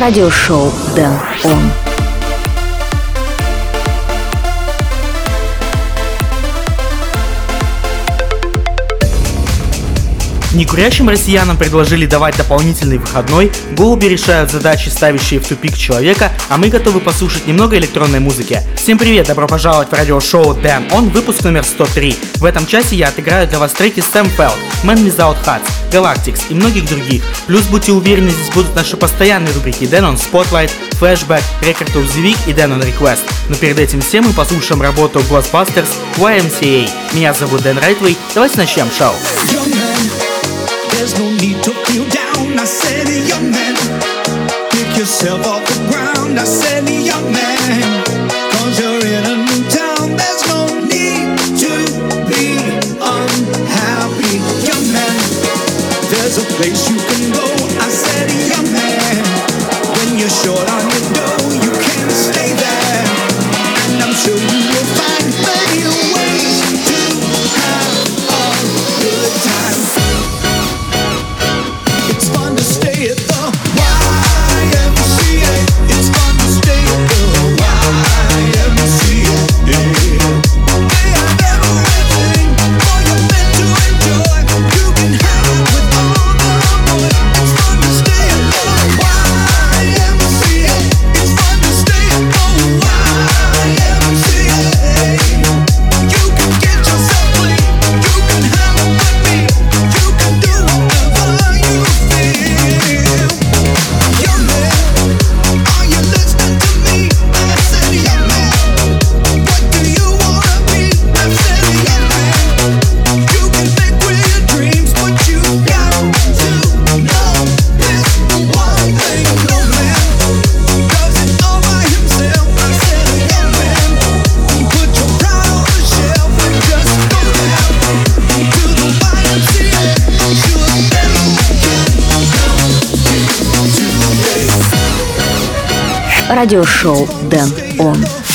радиошоу Дэн Он. Некурящим россиянам предложили давать дополнительный выходной, голуби решают задачи, ставящие в тупик человека, а мы готовы послушать немного электронной музыки. Всем привет, добро пожаловать в радиошоу Dan On, выпуск номер 103. В этом часе я отыграю для вас треки Sam Feld, Man Without Hats, Galactics и многих других. Плюс будьте уверены, здесь будут наши постоянные рубрики Dan On Spotlight, Flashback, Record of the Week и Dan On Request. Но перед этим всем мы послушаем работу Ghostbusters YMCA. Меня зовут Дэн Райтвей, давайте начнем шоу. There's no need to feel down. I said, young man, pick yourself off the ground. I said, Радиошоу Дэн Он.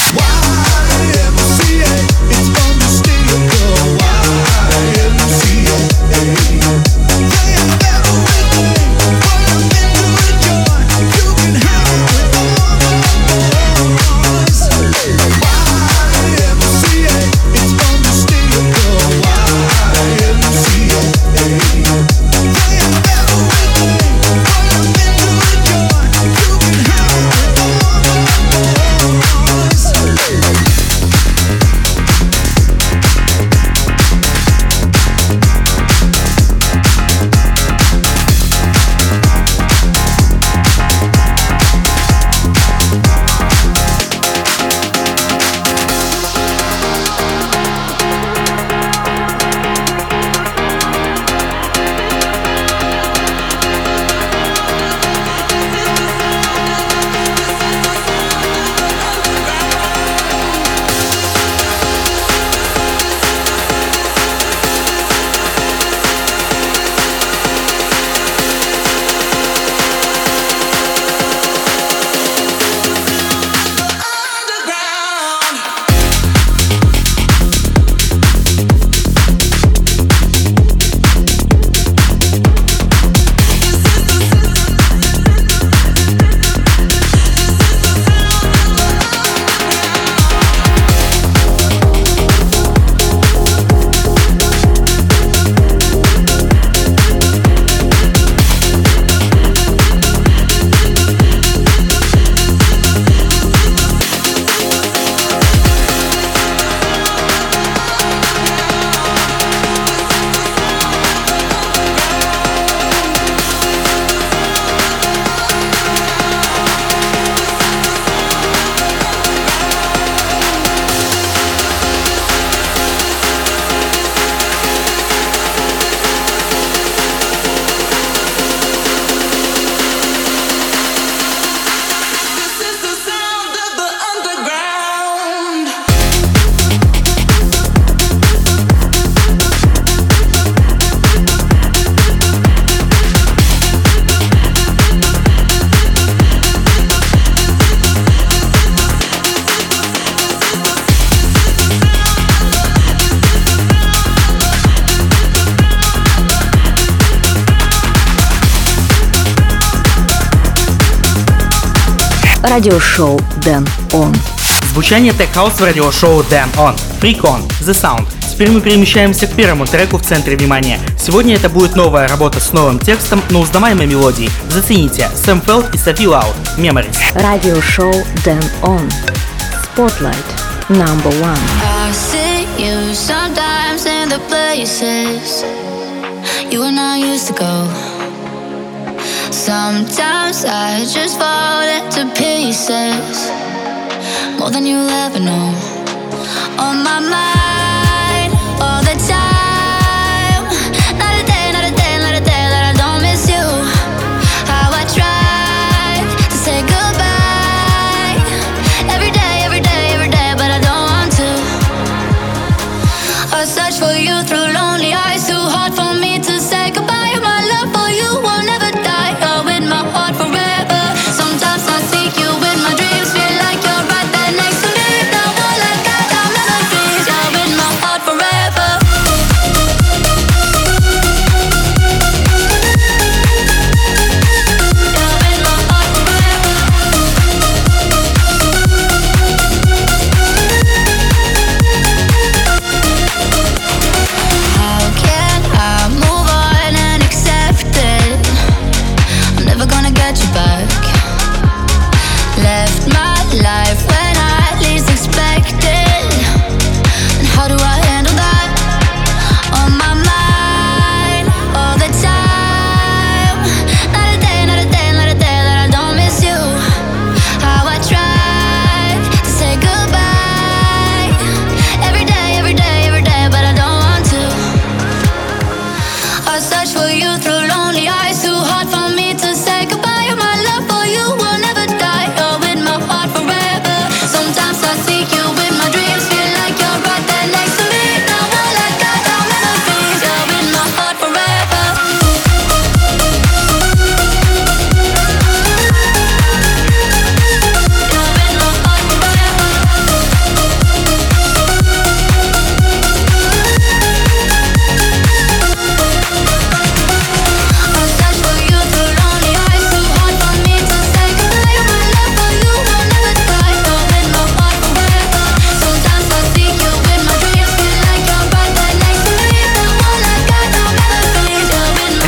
радиошоу Den ON. Звучание tech house в радиошоу Den ON. Freak On. The Sound. Теперь мы перемещаемся к первому треку в центре внимания. Сегодня это будет новая работа с новым текстом, но узнаваемой мелодией. Зацените Sam Feldt и Sofiloud. Memories. Радиошоу Den ON. Spotlight. Number one. You sometimes in the places you were not used to go. Sometimes I just fall into pieces, more than you'll ever know.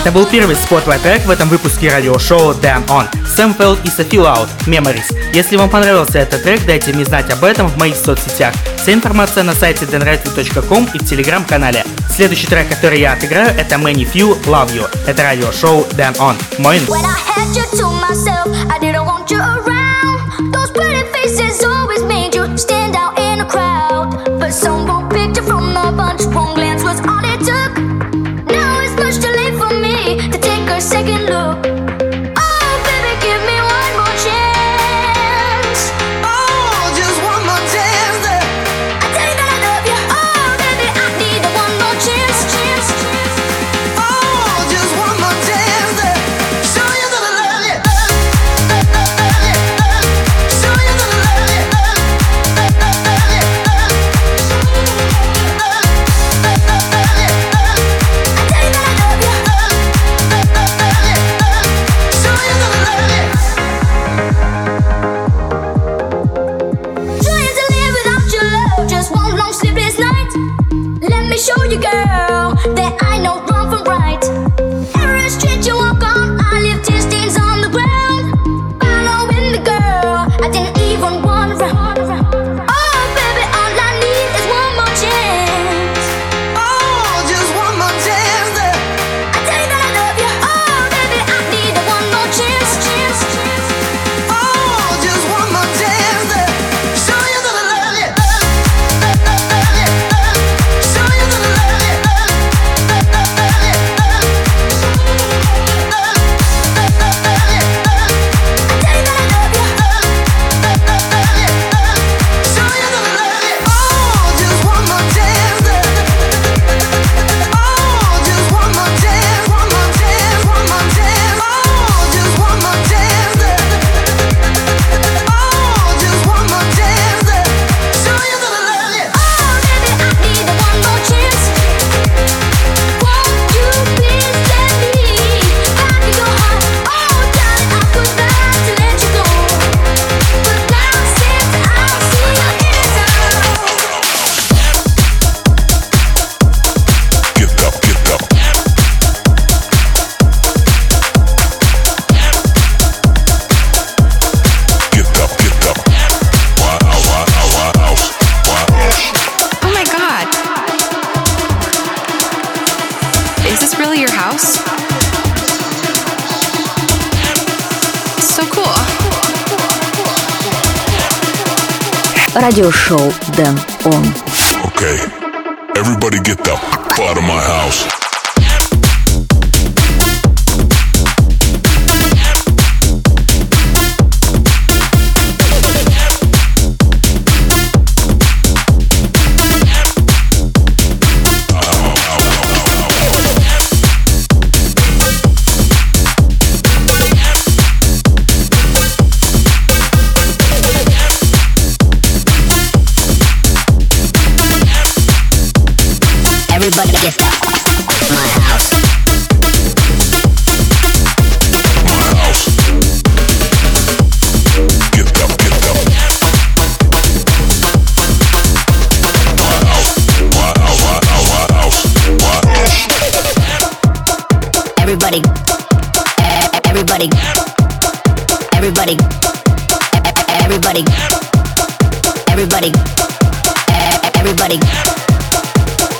Это был первый spotlight трек в этом выпуске радиошоу Damn On. Sam Feldt и Sofiloud, Memories. Если вам понравился этот трек, дайте мне знать об этом в моих соцсетях. Вся информация на сайте denrightly.com и в телеграм-канале. Следующий трек, который я отыграю, это ManyFew Love You. Это радиошоу Damn On. Мой... When I had you to myself, I didn't want Everybody. Everybody. Everybody. Everybody.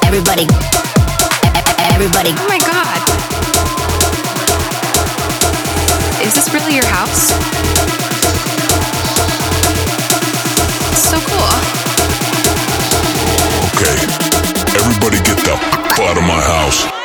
Everybody. Everybody. Oh my god. Is this really your house? So cool. Okay, everybody get the f out of my house.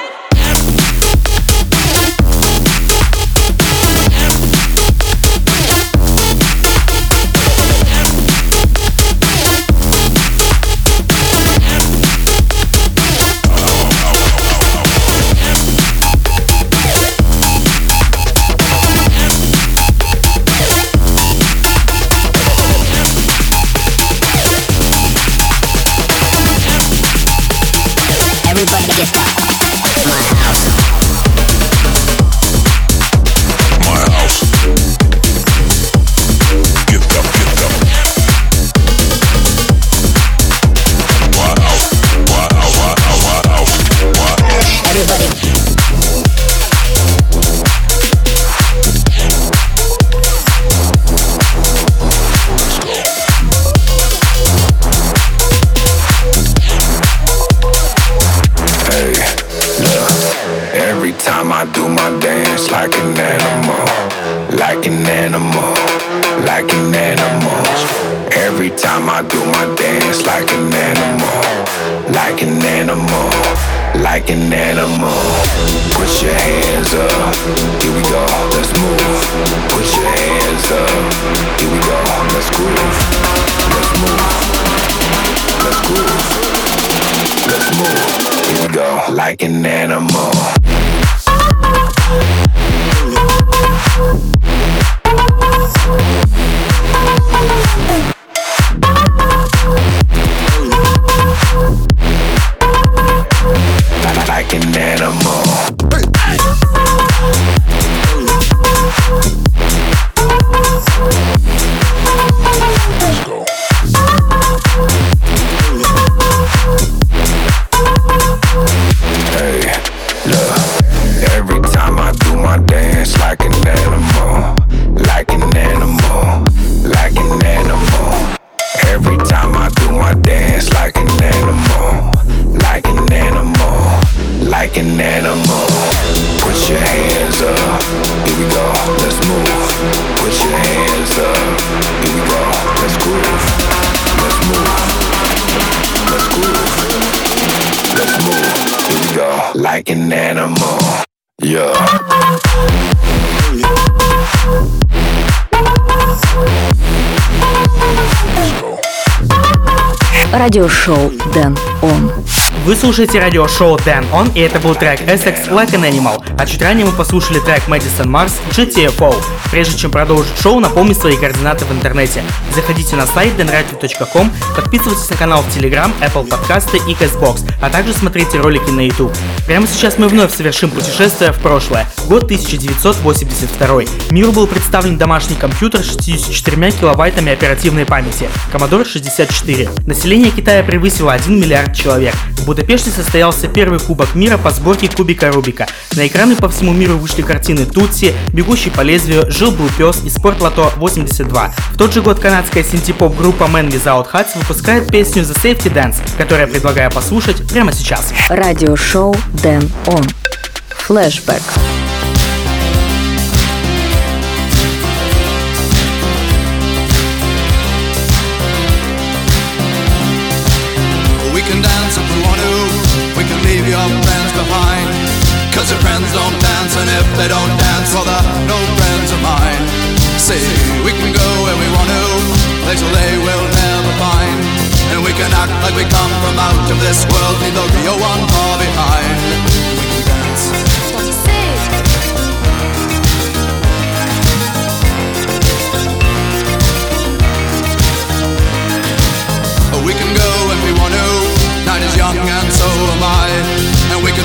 Like an animal, like an animal. Put your hands up, here we go, let's move. Put your hands up, here we go, let's groove. Let's move, let's groove. Let's move. Here we go, like an animal. Like Радиошоу Дэн Он. Вы слушаете радиошоу Dan On, и это был трек Essex Like an Animal, а чуть ранее мы послушали трек Madison Mars GTFO. Прежде чем продолжить шоу, напомню свои координаты в интернете. Заходите на сайт denradio.com, подписывайтесь на канал в Telegram, Apple подкасты и CastBox, а также смотрите ролики на YouTube. Прямо сейчас мы вновь совершим путешествие в прошлое, год 1982. Миру был представлен домашний компьютер с 64 килобайтами оперативной памяти, Commodore 64. Население Китая превысило 1 миллиард человек. Будапеште состоялся первый кубок мира по сборке кубика Рубика. На экраны по всему миру вышли картины Тутси, Бегущий по лезвию, Жил был пес и Спорт Лото 82. В тот же год канадская синтепоп группа Man Without Hats выпускает песню The Safety Dance, которую я предлагаю послушать прямо сейчас. Радиошоу Дэн Он. Флэшбэк. Cause your friends don't dance, and if they don't dance, well, they're no friends of mine. See, we can go where we want to, places they will never find. And we can act like we come from out of this world, leave the real one far behind. We can dance. We can go when we want to. Night is young and so am I.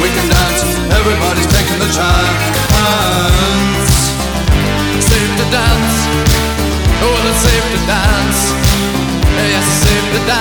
we can dance. Everybody's taking the chance. Safe to dance. Oh, it's safe to dance. Yes, it's safe to dance.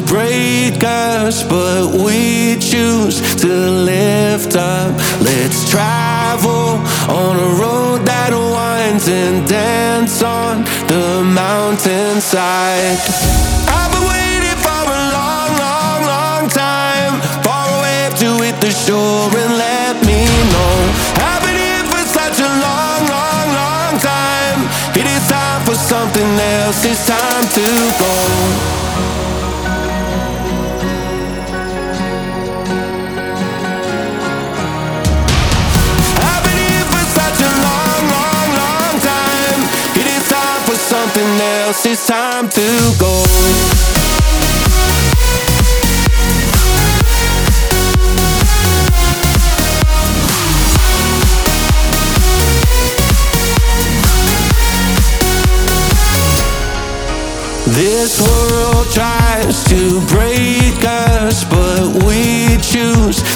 to break us, but we choose to lift up. Let's travel on a road that winds and dance on the mountainside. time to go. This world tries to break us, but we choose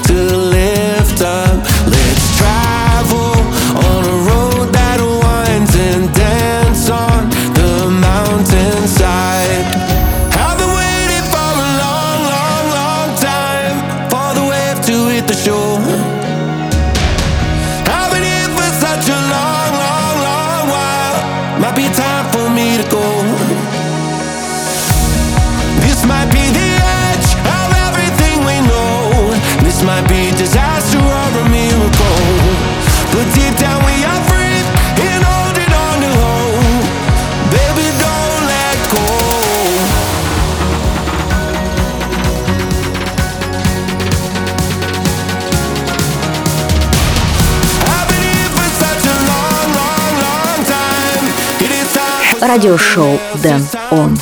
радиошоу «Дэн Он».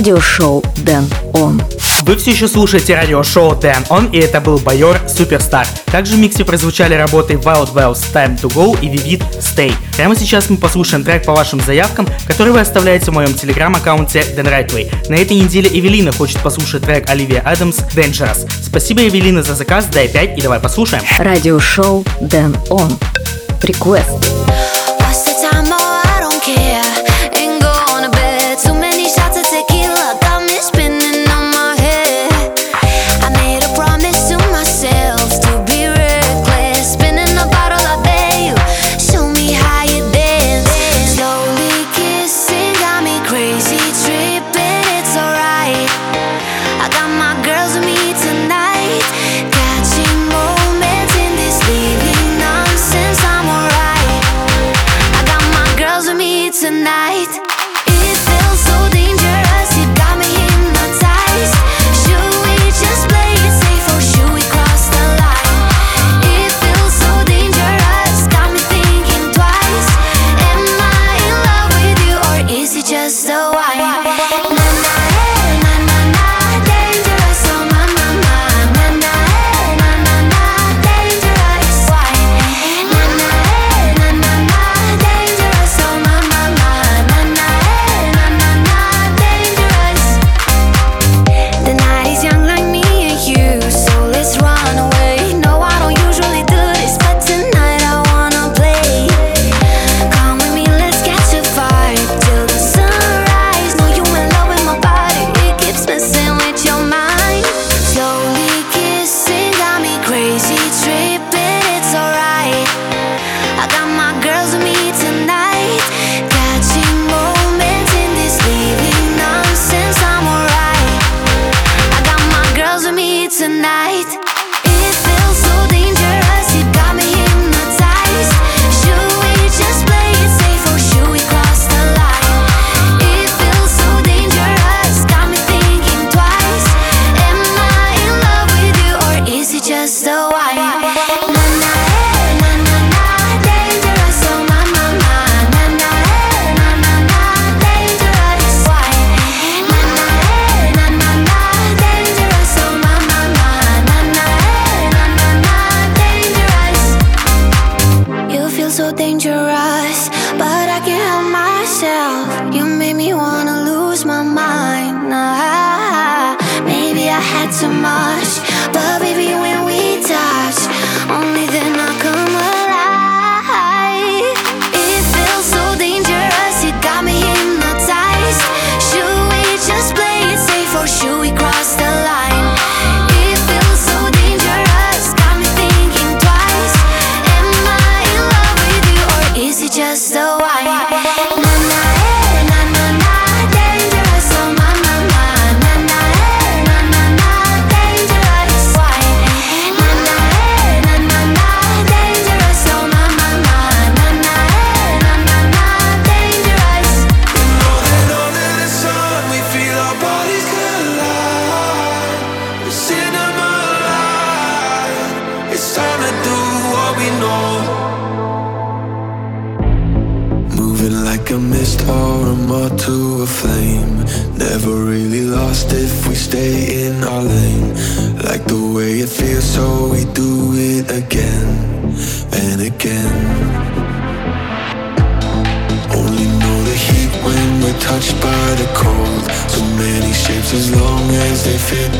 радиошоу Дэн Он. Вы все еще слушаете радиошоу Дэн Он, и это был Байор Суперстар. Также в миксе прозвучали работы Wild Wells Time to Go и Vivid Stay. Прямо сейчас мы послушаем трек по вашим заявкам, который вы оставляете в моем телеграм-аккаунте Дэн Райтвей. На этой неделе Эвелина хочет послушать трек Оливия Адамс Dangerous. Спасибо, Эвелина, за заказ, дай 5 и давай послушаем. Радиошоу Дэн Он. Request. feel so dangerous, but I can't help myself. You made me wanna lose my mind. Nah, maybe I had too much. fit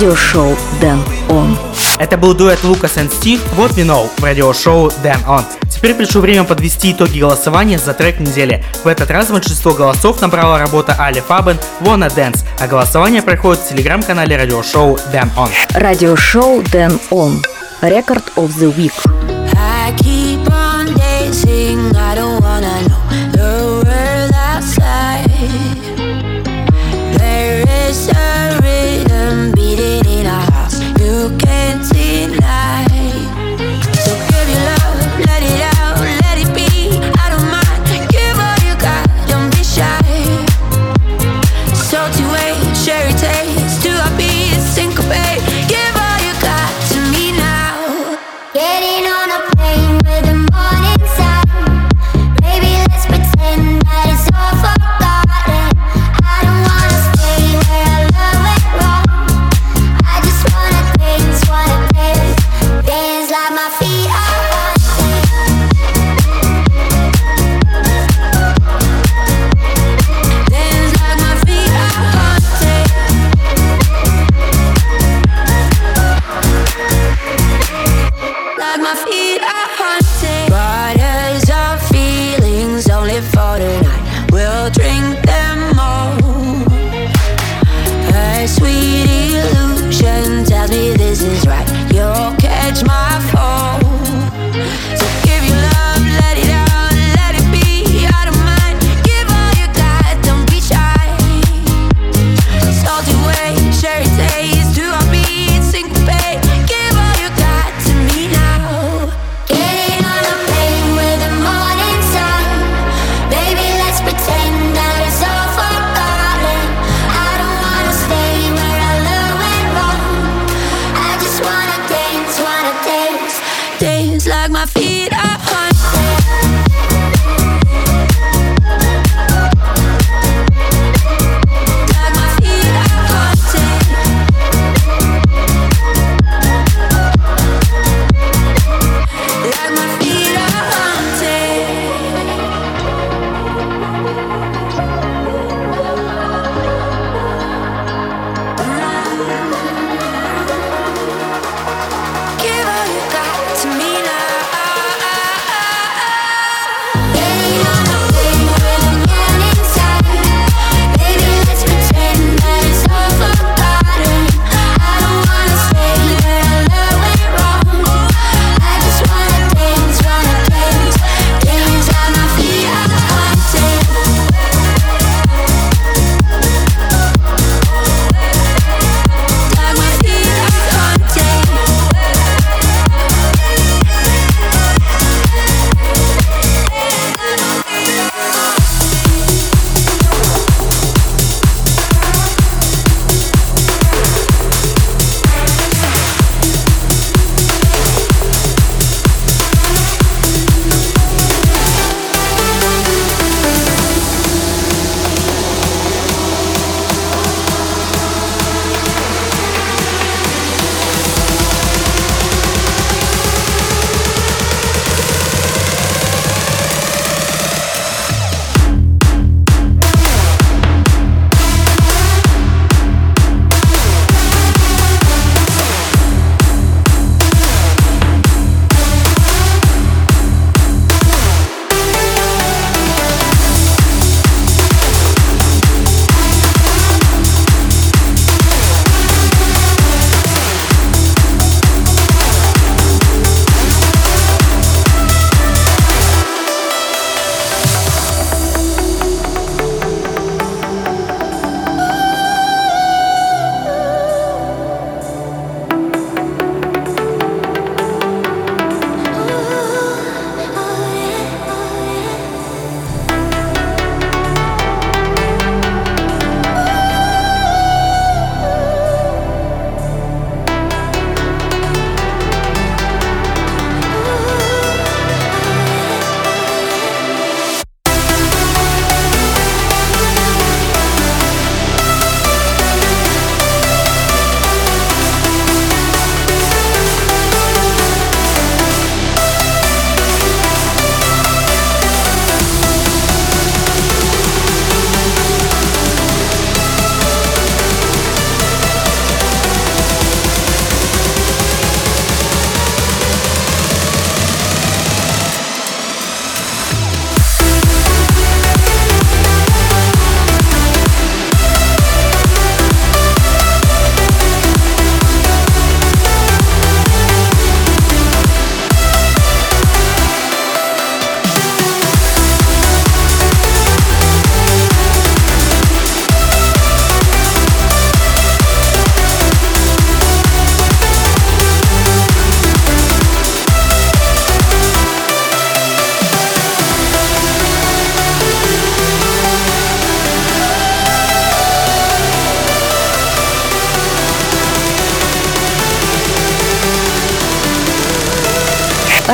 радиошоу Дэн Он. Это был дуэт Лукас и Стив, вот вино в радиошоу Дэн Он. Теперь пришло время подвести итоги голосования за трек недели. В этот раз большинство голосов набрала работа Али Фабен «Wanna Dance», а голосование проходит в телеграм-канале радиошоу Дэн Он. Радиошоу Дэн Он. Рекорд of the Week. like my feet are on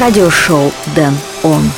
радиошоу Дэн Он.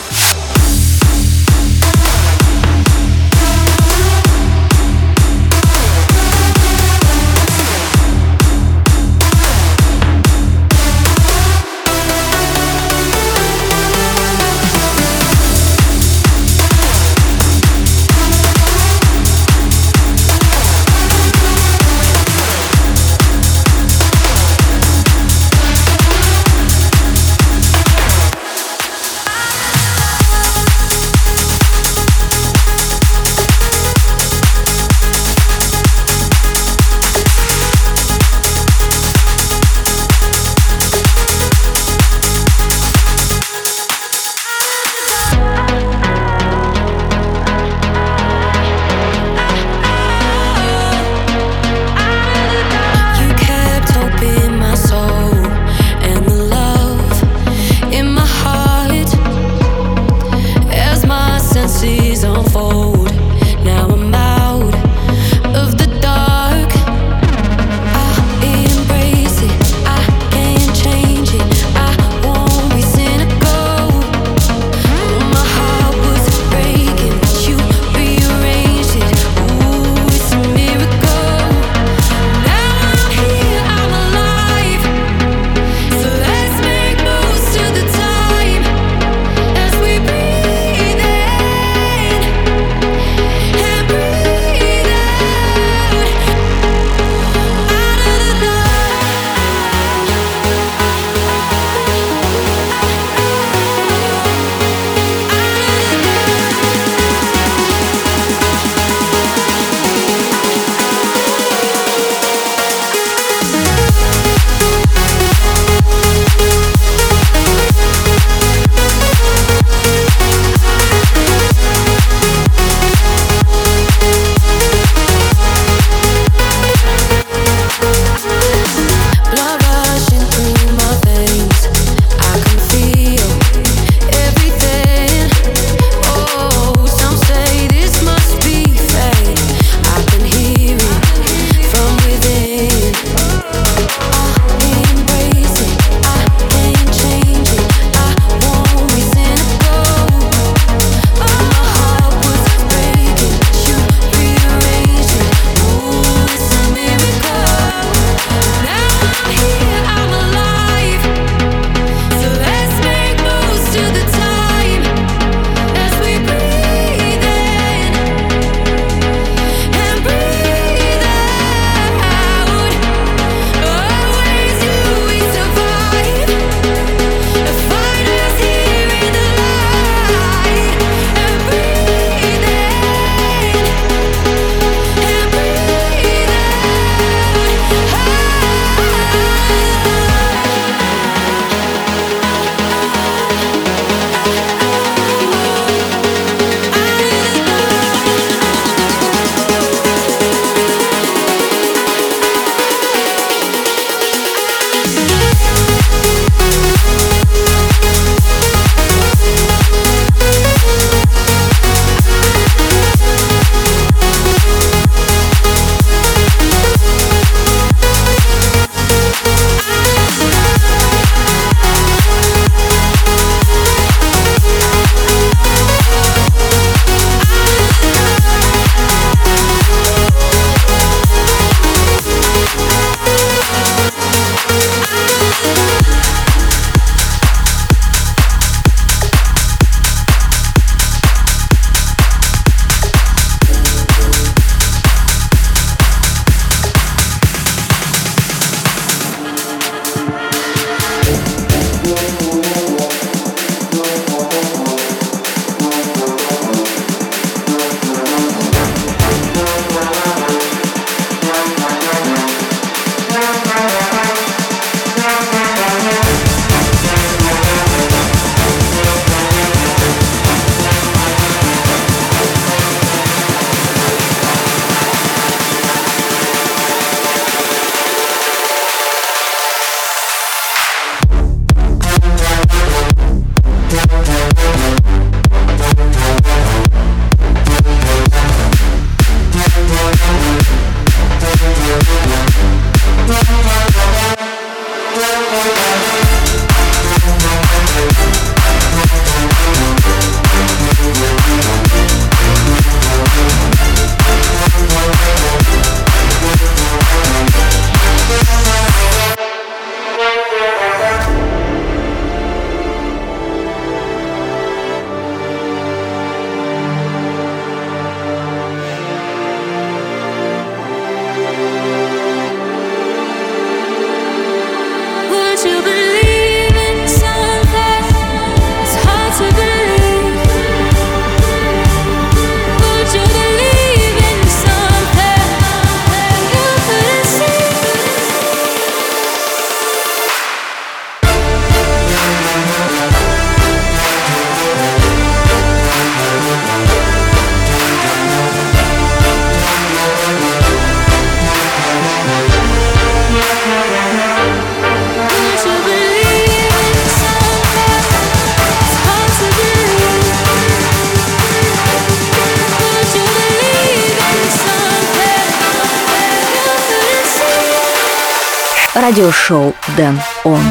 Радиошоу Дэн Он.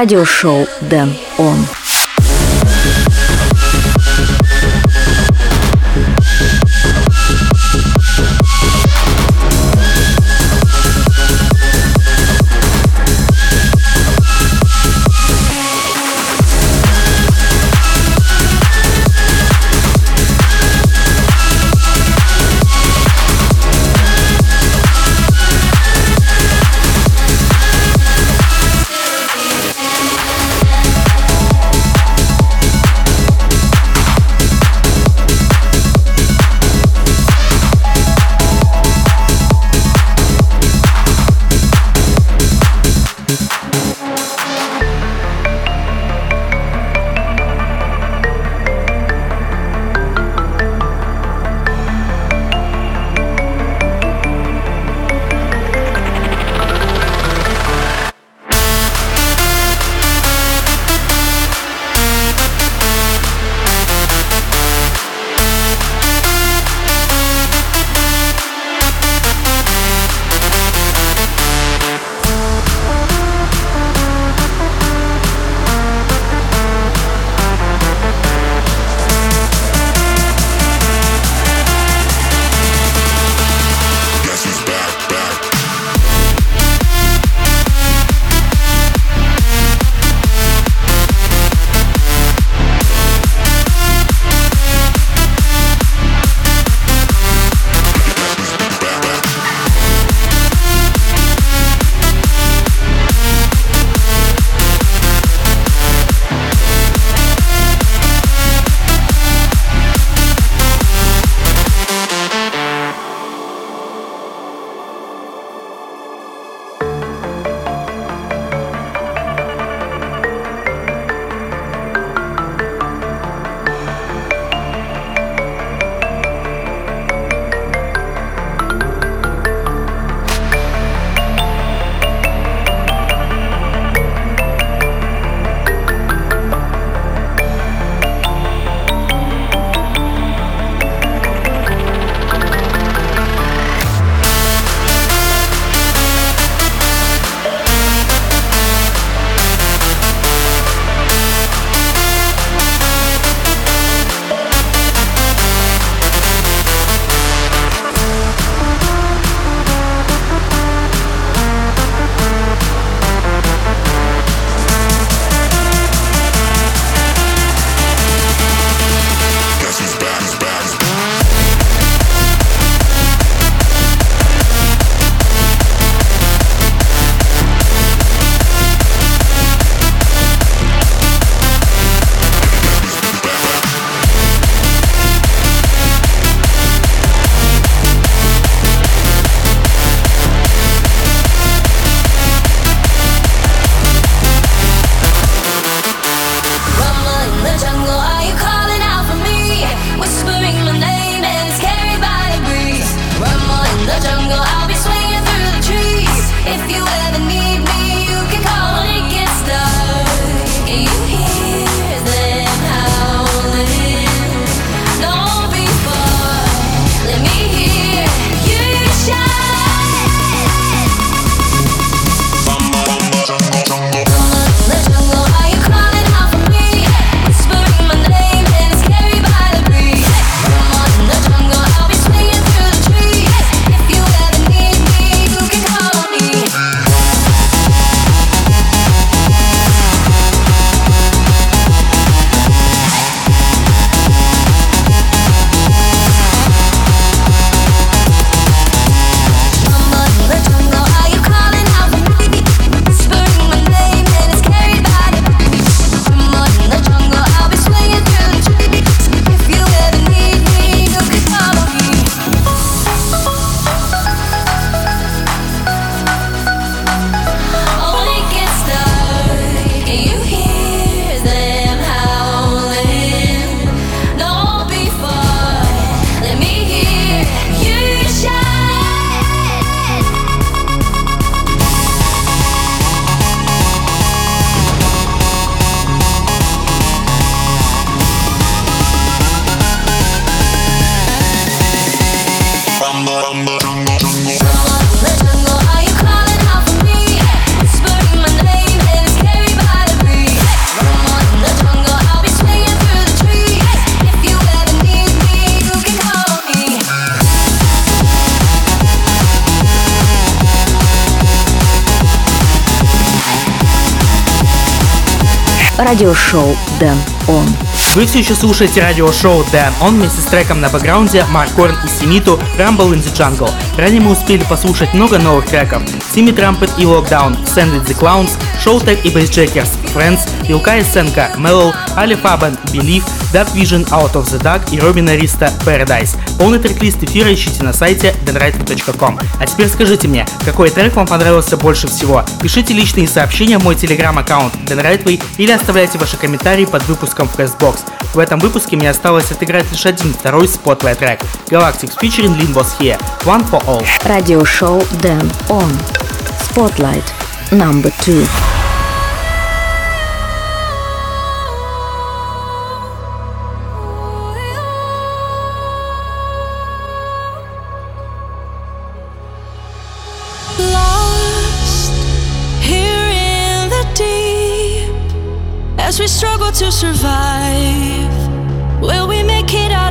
Радиошоу Дэн Он. Радиошоу Дэн Он. Вы все еще слушаете радиошоу Dan On вместе с треком на бэкграунде Марк Корн и Симиту Rumble in the Jungle. Ранее мы успели послушать много новых треков. Сими Трампет и Send It the Clowns, Showtech и Bassjackers, Friends, Илка и Сенка, Mellow, Ali Faban, Believe, Dark Vision, Out of the Dark и Робина Риста Paradise. Полный трек-лист эфира ищите на сайте denrightly.com. А теперь скажите мне, какой трек вам понравился больше всего? Пишите личные сообщения в мой телеграм-аккаунт denrightly или оставляйте ваши комментарии под выпуском в Castbox. В этом выпуске мне осталось отыграть лишь один второй spotlight трек. Galactic featuring Lin Was Here. One for All. Радиошоу Den ON. Spotlight. Number Two. Struggle to survive. Will we make it out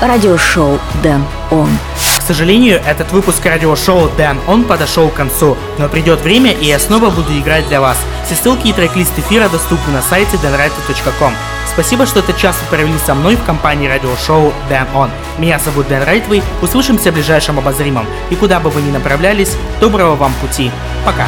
Радиошоу Дэн Он. К сожалению, этот выпуск радиошоу Dan Он подошел к концу, но придет время, и я снова буду играть для вас. Все ссылки и трек-лист эфира доступны на сайте danrightway.com. Спасибо, что этот час вы провели со мной в компании радиошоу Dan On. Меня зовут Дэн Райтвей, услышимся в ближайшем обозримом. И куда бы вы ни направлялись, доброго вам пути. Пока.